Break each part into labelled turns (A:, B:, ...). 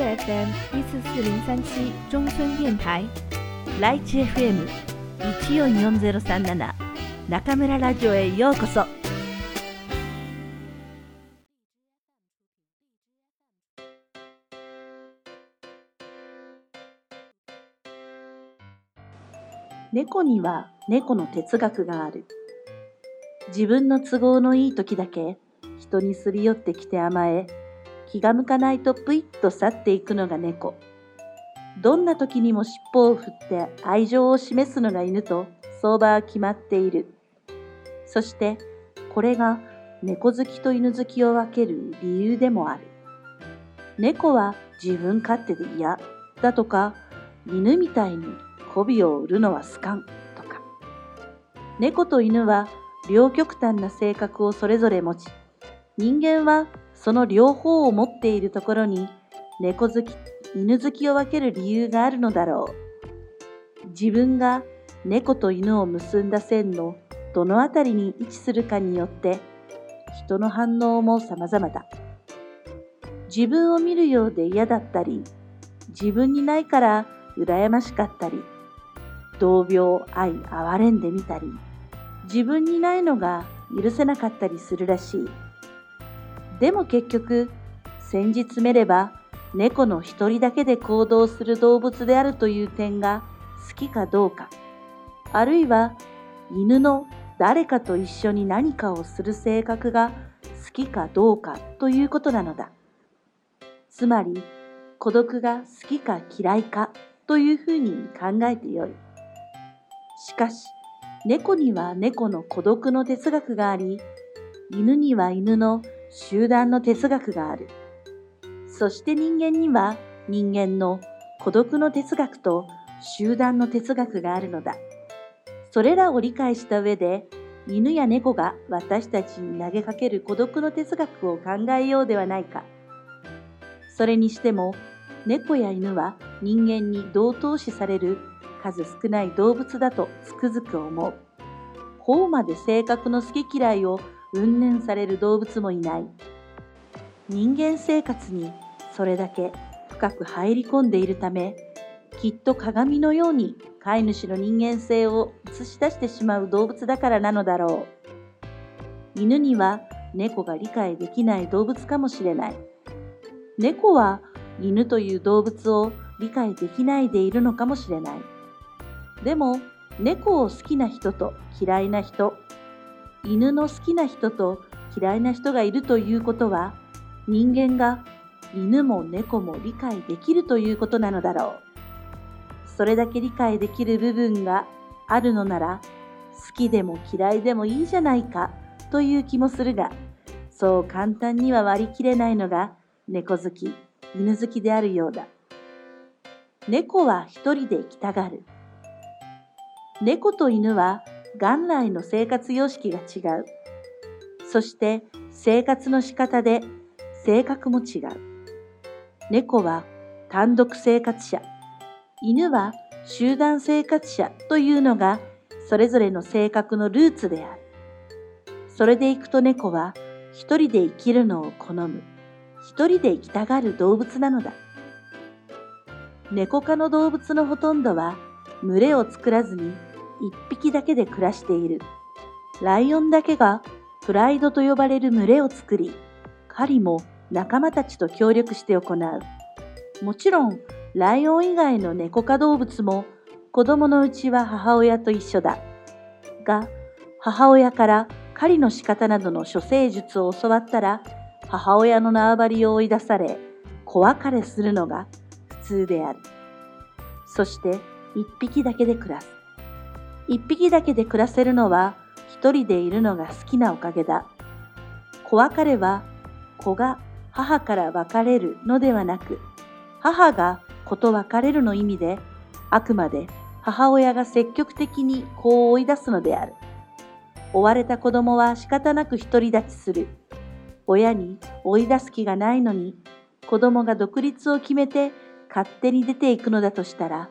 A: FM 一四四零三七中村電台ライチ FM 一四四ゼロ三七中村ラジオへようこそ。
B: 猫には猫の哲学がある。自分の都合のいい時だけ人にすり寄ってきて甘え、気が向かないとぷいっと去っていくのが猫。どんな時にも尻尾を振って愛情を示すのが犬と相場は決まっている。そしてこれが猫好きと犬好きを分ける理由でもある。猫は自分勝手で嫌だとか、犬みたいに媚びを売るのは好かんとか。猫と犬は両極端な性格をそれぞれ持ち、人間はその両方を持っているところに猫好き、犬好きを分ける理由があるのだろう。自分が猫と犬を結んだ線のどのあたりに位置するかによって人の反応も様々だ。自分を見るようで嫌だったり、自分にないから羨ましかったり、同病愛哀れんでみたり、自分にないのが許せなかったりするらしい。でも結局、先日めれば猫の一人だけで行動する動物であるという点が好きかどうか、あるいは犬の誰かと一緒に何かをする性格が好きかどうかということなのだ。つまり、孤独が好きか嫌いかというふうに考えてよい。しかし、猫には猫の孤独の哲学があり、犬には犬の集団の哲学がある。そして人間には人間の孤独の哲学と集団の哲学があるのだ。それらを理解した上で、犬や猫が私たちに投げかける孤独の哲学を考えようではないか。それにしても、猫や犬は人間に同等視される数少ない動物だとつくづく思う。こうまで性格の好き嫌いを云々される動物もいない。人間生活にそれだけ深く入り込んでいるため、きっと鏡のように飼い主の人間性を映し出してしまう動物だからなのだろう。犬には猫が理解できない動物かもしれない。猫は犬という動物を理解できないでいるのかもしれない。でも、猫を好きな人と嫌いな人、犬の好きな人と嫌いな人がいるということは、人間が犬も猫も理解できるということなのだろう。それだけ理解できる部分があるのなら、好きでも嫌いでもいいじゃないかという気もするが、そう簡単には割り切れないのが猫好き、犬好きであるようだ。猫は一人で生きたがる。猫と犬は元来の生活様式が違う。そして生活の仕方で性格も違う。猫は単独生活者、犬は集団生活者というのがそれぞれの性格のルーツである。それでいくと猫は一人で生きるのを好む、一人で生きたがる動物なのだ。猫科の動物のほとんどは群れを作らずに一匹だけで暮らしている。ライオンだけがプライドと呼ばれる群れを作り、狩りも仲間たちと協力して行う。もちろん、ライオン以外の猫科動物も子供のうちは母親と一緒だ。が、母親から狩りの仕方などの処世術を教わったら、母親の縄張りを追い出され、子別れするのが普通である。そして一匹だけで暮らす。一匹だけで暮らせるのは一人でいるのが好きなおかげだ。子別れは子が母から別れるのではなく、母が子と別れるの意味で、あくまで母親が積極的に子を追い出すのである。追われた子供は仕方なく独り立ちする。親に追い出す気がないのに、子供が独立を決めて勝手に出ていくのだとしたら、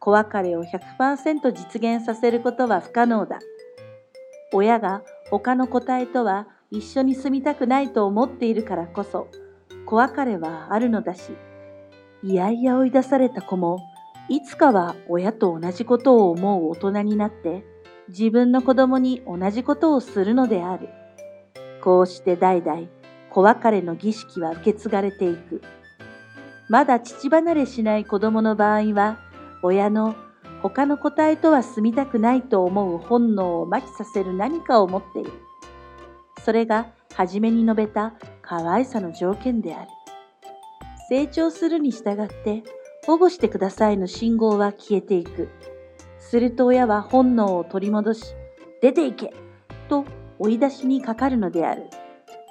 B: 子別れを100%実現させることは不可能だ。親が他の個体とは一緒に住みたくないと思っているからこそ、子別れはあるのだし、いやいや追い出された子も、いつかは親と同じことを思う大人になって、自分の子供に同じことをするのである。こうして代々、子別れの儀式は受け継がれていく。まだ父離れしない子供の場合は、親の他の個体とは住みたくないと思う本能を麻痺させる何かを持っている。それが初めに述べた可愛さの条件である。成長するに従って保護してくださいの信号は消えていく。すると親は本能を取り戻し、出て行けと追い出しにかかるのである。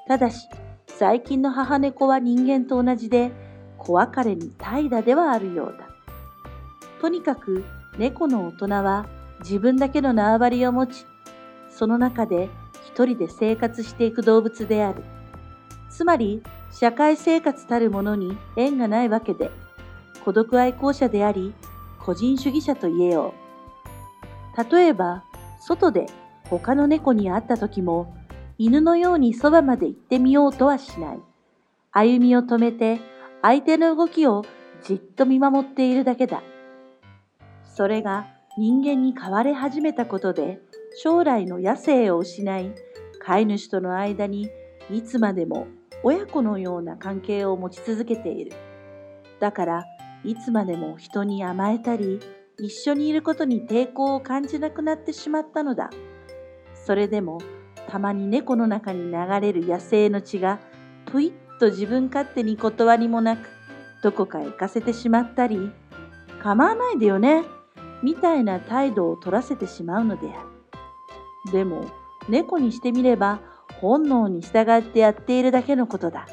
B: ただし、最近の母猫は人間と同じで、子別れに怠惰ではあるようだ。とにかく猫の大人は自分だけの縄張りを持ち、その中で一人で生活していく動物である。つまり、社会生活たるものに縁がないわけで、孤独愛好者であり、個人主義者と言えよう。例えば、外で他の猫に会った時も、犬のようにそばまで行ってみようとはしない。歩みを止めて、相手の動きをじっと見守っているだけだ。それが人間に変われ始めたことで、将来の野生を失い、飼い主との間にいつまでも親子のような関係を持ち続けている。だから、いつまでも人に甘えたり、一緒にいることに抵抗を感じなくなってしまったのだ。それでも、たまに猫の中に流れる野生の血が、ぷいっと自分勝手に断りもなく、どこかへ行かせてしまったり、構わないでよね、みたいな態度を取らせてしまうのである。でも、猫にしてみれば、本能に従ってやっているだけのことだ。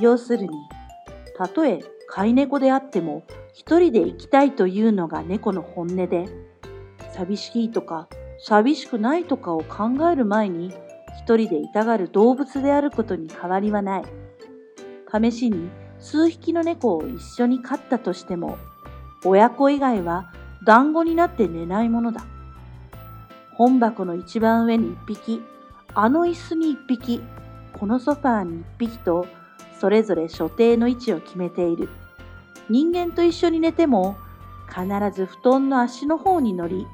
B: 要するに、たとえ飼い猫であっても、一人で生きたいというのが猫の本音で、寂しいとか寂しくないとかを考える前に、一人でいたがる動物であることに変わりはない。試しに数匹の猫を一緒に飼ったとしても、親子以外は団子になって寝ないものだ。本箱の一番上に一匹、あの椅子に一匹、このソファーに一匹と、それぞれ所定の位置を決めている。人間と一緒に寝ても、必ず布団の足の方に乗り、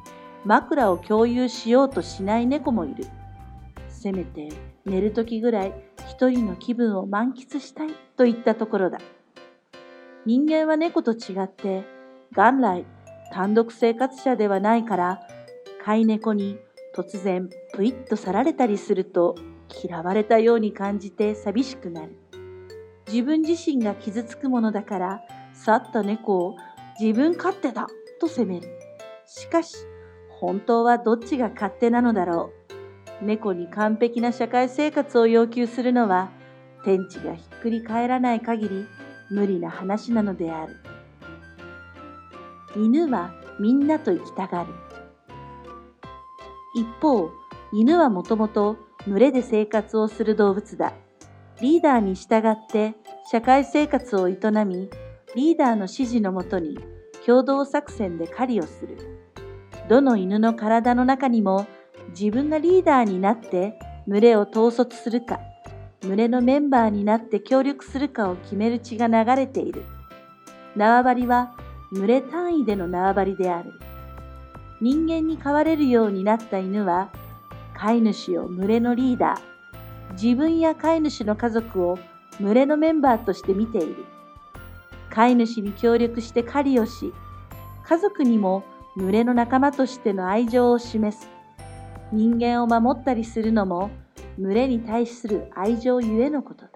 B: 枕を共有しようとしない猫もいる。せめて寝るときぐらい一人の気分を満喫したいといったところだ。人間は猫と違って、元来単独生活者ではないから、飼い猫に突然ぷいっと去られたりすると嫌われたように感じて寂しくなる。自分自身が傷つくものだから去った猫を自分勝手だと責める。しかし本当はどっちが勝手なのだろう。猫に完璧な社会生活を要求するのは天地がひっくり返らない限り無理な話なのである。犬はみんなと生きたがる。一方、犬はもともと群れで生活をする動物だ。リーダーに従って社会生活を営み、リーダーの指示のもとに共同作戦で狩りをする。どの犬の体の中にも自分がリーダーになって群れを統率するか、群れのメンバーになって協力するかを決める血が流れている。縄張りは群れ単位での縄張りである。人間に飼われるようになった犬は、飼い主を群れのリーダー、自分や飼い主の家族を群れのメンバーとして見ている。飼い主に協力して狩りをし、家族にも群れの仲間としての愛情を示す。人間を守ったりするのも群れに対する愛情ゆえのことだ。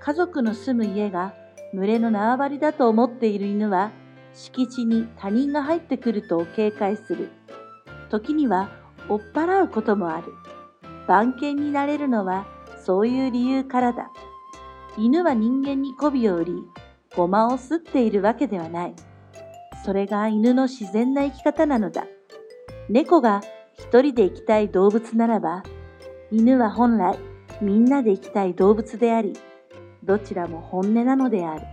B: 家族の住む家が群れの縄張りだと思っている犬は敷地に他人が入ってくると警戒する。時には追っ払うこともある。番犬になれるのはそういう理由からだ。犬は人間に媚びを売り、ごまをすっているわけではない。それが犬の自然な生き方なのだ。猫が一人で生きたい動物ならば、犬は本来みんなで生きたい動物であり、どちらも本音なのである。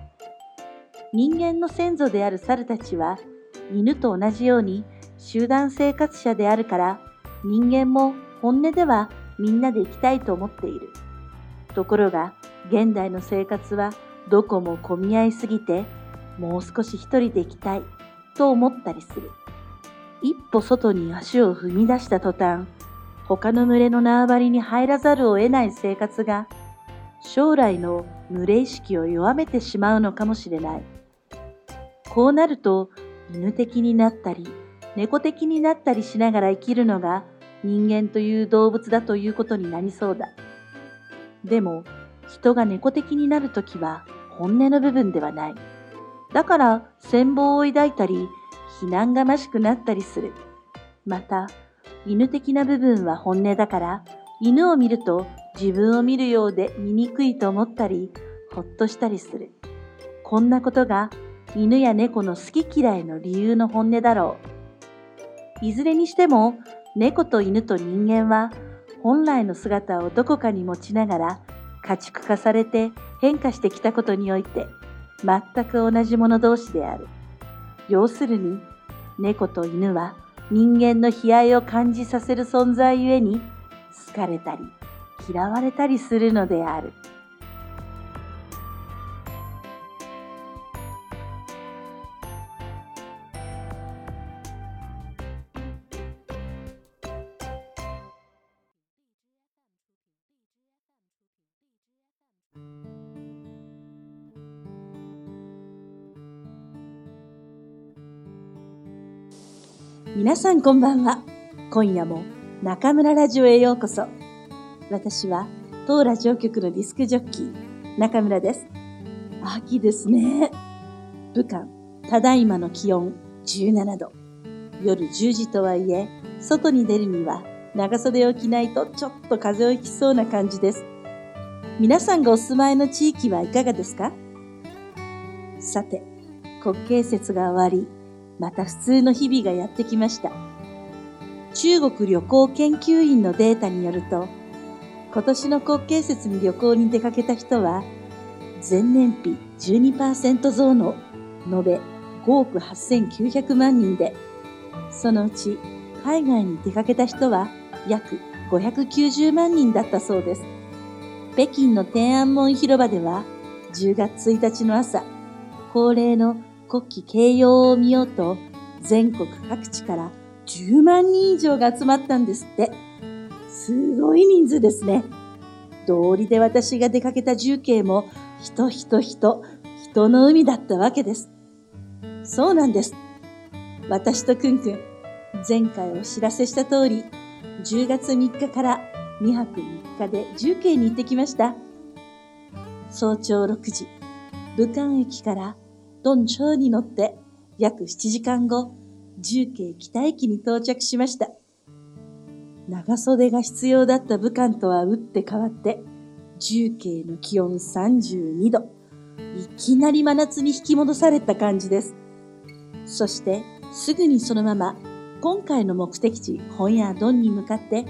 B: 人間の先祖である猿たちは犬と同じように集団生活者であるから人間も本音ではみんなで生きたいと思っている。ところが現代の生活はどこも混み合いすぎて、もう少し一人で行きたいと思ったりする。一歩外に足を踏み出した途端、他の群れの縄張りに入らざるを得ない生活が、将来の群れ意識を弱めてしまうのかもしれない。こうなると、犬的になったり、猫的になったりしながら生きるのが人間という動物だということになりそうだ。でも、人が猫的になるときは本音の部分ではない。だから羨望を抱いたり、非難がましくなったりする。また、犬的な部分は本音だから、犬を見ると自分を見るようで醜いと思ったり、ほっとしたりする。こんなことが犬や猫の好き嫌いの理由の本音だろう。いずれにしても、猫と犬と人間は本来の姿をどこかに持ちながら家畜化されて変化してきたことにおいて全く同じ者同士である。要するに、猫と犬は人間の悲哀を感じさせる存在ゆえに好かれたり嫌われたりするのである。皆さんこんばんは。今夜も中村ラジオへようこそ。私は当ラジオ局のディスクジョッキー、中村です。秋ですね。武漢、ただいまの気温17度。夜10時とはいえ、外に出るには長袖を着ないとちょっと風邪をひきそうな感じです。皆さんがお住まいの地域はいかがですか？さて、国慶節が終わり、また普通の日々がやってきました。中国旅行研究院のデータによると、今年の国慶節に旅行に出かけた人は、前年比12%増の延べ5億8900万人で、そのうち海外に出かけた人は約590万人だったそうです。北京の天安門広場では10月1日の朝、恒例の国旗掲揚を見ようと全国各地から10万人以上が集まったんですって。すごい人数ですね。道理で私が出かけた重慶も人人人、人の海だったわけです。そうなんです。私とくんくん、前回お知らせした通り、10月3日から2泊3日で重慶に行ってきました。早朝6時、武漢駅からドンチョウに乗って約7時間後、重慶北駅に到着しました。長袖が必要だった武漢とは打って変わって、重慶の気温32度。いきなり真夏に引き戻された感じです。そして、すぐにそのまま、今回の目的地、本屋ドンに向かって、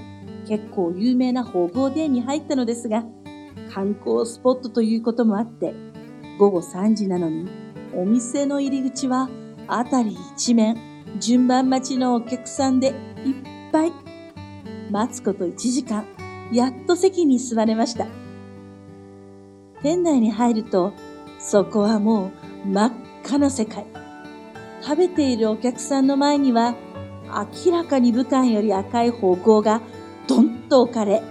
B: 結構有名な宝豪殿に入ったのですが、観光スポットということもあって、午後3時なのにお店の入り口は辺り一面順番待ちのお客さんでいっぱい。待つこと1時間、やっと席に座れました。店内に入ると、そこはもう真っ赤な世界。食べているお客さんの前には、明らかに武漢より赤い火鍋がドンと置かれ、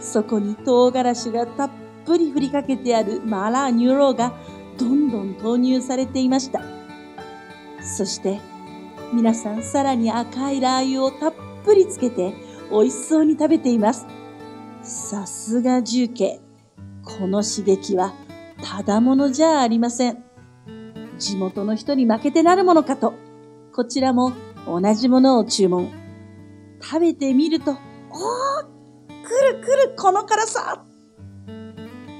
B: そこに唐辛子がたっぷり振りかけてある麻辣牛肉がどんどん投入されていました。そして皆さんさらに赤いラー油をたっぷりつけて美味しそうに食べています。さすが重慶。この刺激はただものじゃありません。地元の人に負けてなるものかと、こちらも同じものを注文。食べてみると、おーくるくるこの辛さ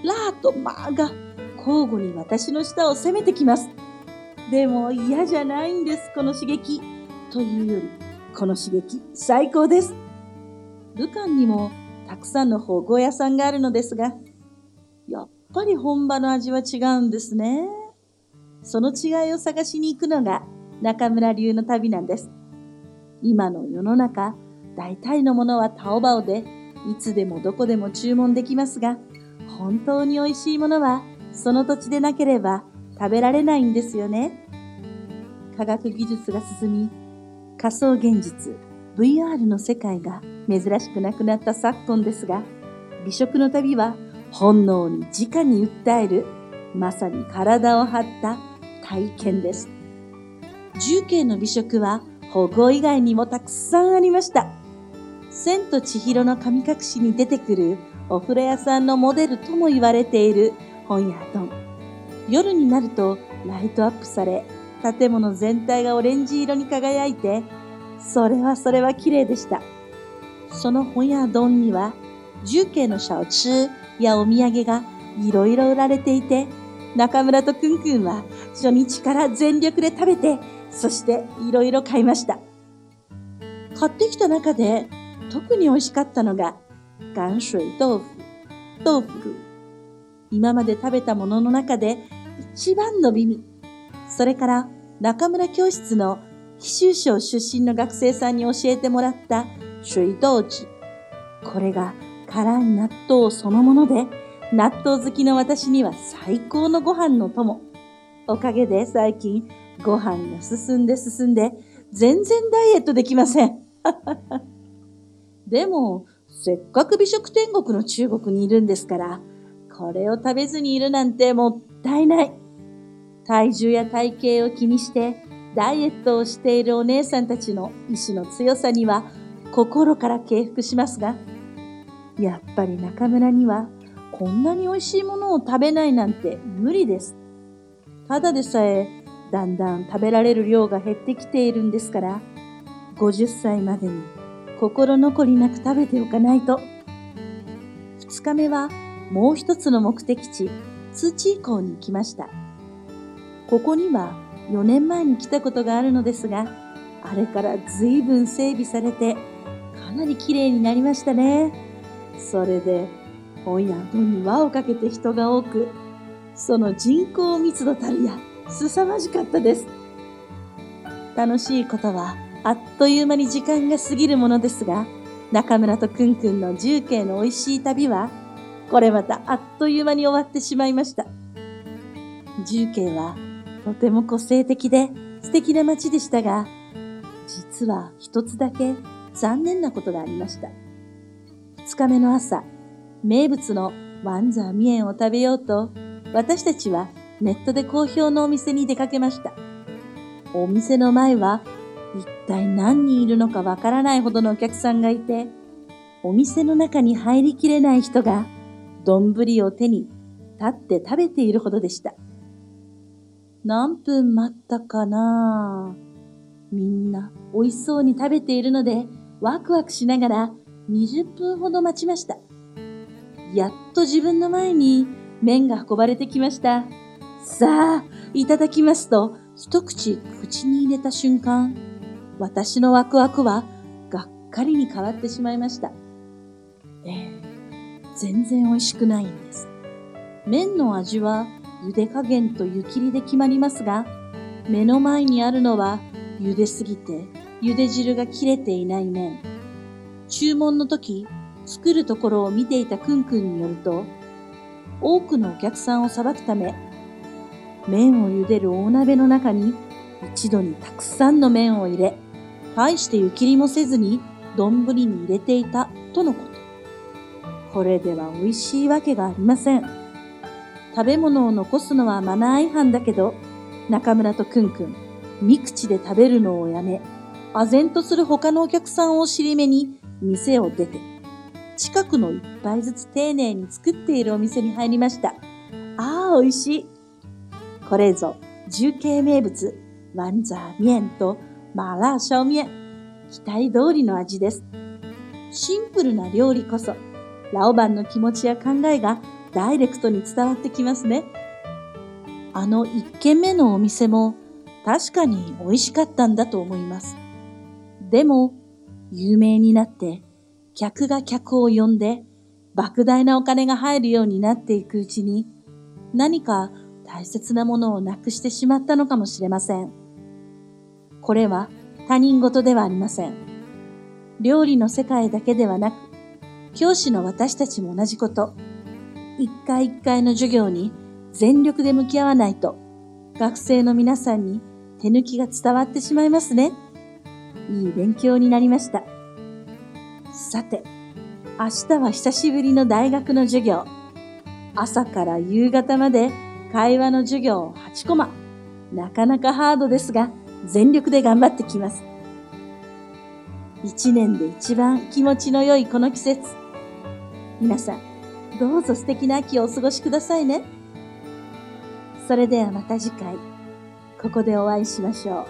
B: ラーとマーが交互に私の舌を攻めてきます。でも嫌じゃないんです、この刺激。というより、この刺激、最高です。武漢にもたくさんの保護屋さんがあるのですが、やっぱり本場の味は違うんですね。その違いを探しに行くのが中村流の旅なんです。今の世の中、大体のものはタオバオで、いつでもどこでも注文できますが、本当に美味しいものはその土地でなければ食べられないんですよね。科学技術が進み、仮想現実 VR の世界が珍しくなくなった昨今ですが、美食の旅は本能に直に訴える、まさに体を張った体験です。重慶の美食は保護以外にもたくさんありました。千と千尋の神隠しに出てくるお風呂屋さんのモデルとも言われている本屋丼。夜になるとライトアップされ、建物全体がオレンジ色に輝いて、それはそれは綺麗でした。その本屋丼には、重慶の小吃やお土産がいろいろ売られていて、中村とくんくんは初日から全力で食べて、そしていろいろ買いました。買ってきた中で特に美味しかったのが、岩水豆腐、豆腐。今まで食べたものの中で一番の美味。それから中村教室の紀州省出身の学生さんに教えてもらった水豆寺。これが辛い納豆そのもので、納豆好きの私には最高のご飯の友。おかげで最近ご飯が進んで進んで全然ダイエットできません。でも、せっかく美食天国の中国にいるんですから、これを食べずにいるなんてもったいない。体重や体型を気にしてダイエットをしているお姉さんたちの意志の強さには心から敬服しますが、やっぱり中村にはこんなに美味しいものを食べないなんて無理です。ただでさえだんだん食べられる量が減ってきているんですから、50歳までに心残りなく食べておかないと。2日目はもう一つの目的地、通知港に来ました。ここには4年前に来たことがあるのですが、あれから随分整備されて、かなり綺麗になりましたね。それで、本屋戸に輪をかけて人が多く、その人口密度たるや、凄まじかったです。楽しいことは、あっという間に時間が過ぎるものですが、中村とくんくんの重慶の美味しい旅は、これまたあっという間に終わってしまいました。重慶はとても個性的で素敵な街でしたが、実は一つだけ残念なことがありました。二日目の朝、名物のワンザーミエンを食べようと、私たちはネットで好評のお店に出かけました。お店の前は一体何人いるのかわからないほどのお客さんがいて、お店の中に入りきれない人が丼を手に立って食べているほどでした。何分待ったかな？みんな美味しそうに食べているので、ワクワクしながら20分ほど待ちました。やっと自分の前に麺が運ばれてきました。さあ、いただきますと、一口口に入れた瞬間、私のワクワクはがっかりに変わってしまいました。ええ全然美味しくないんです。麺の味は茹で加減と湯切りで決まりますが、目の前にあるのは茹ですぎて茹で汁が切れていない麺。注文の時、作るところを見ていたくんくんによると、多くのお客さんをさばくため、麺を茹でる大鍋の中に一度にたくさんの麺を入れ、大して湯切りもせずに丼に入れていたとのこと。これでは美味しいわけがありません。食べ物を残すのはマナー違反だけど、中村とくんくん、三口で食べるのをやめ、唖然とする他のお客さんを尻目に店を出て、近くの一杯ずつ丁寧に作っているお店に入りました。ああ、美味しい。これぞ、重慶名物、ワンザーミエンとマーラーシャオミエン。期待通りの味です。シンプルな料理こそ、ラオバンの気持ちや考えがダイレクトに伝わってきますね。あの一軒目のお店も確かに美味しかったんだと思います。でも、有名になって客が客を呼んで莫大なお金が入るようになっていくうちに何か大切なものをなくしてしまったのかもしれません。これは他人事ではありません。料理の世界だけではなく、教師の私たちも同じこと。一回一回の授業に全力で向き合わないと、学生の皆さんに手抜きが伝わってしまいますね。いい勉強になりました。さて、明日は久しぶりの大学の授業。朝から夕方まで会話の授業を8コマ。なかなかハードですが、全力で頑張ってきます。一年で一番気持ちの良いこの季節。皆さん、どうぞ素敵な秋をお過ごしくださいね。それではまた次回、ここでお会いしましょ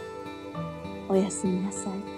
B: う。おやすみなさい。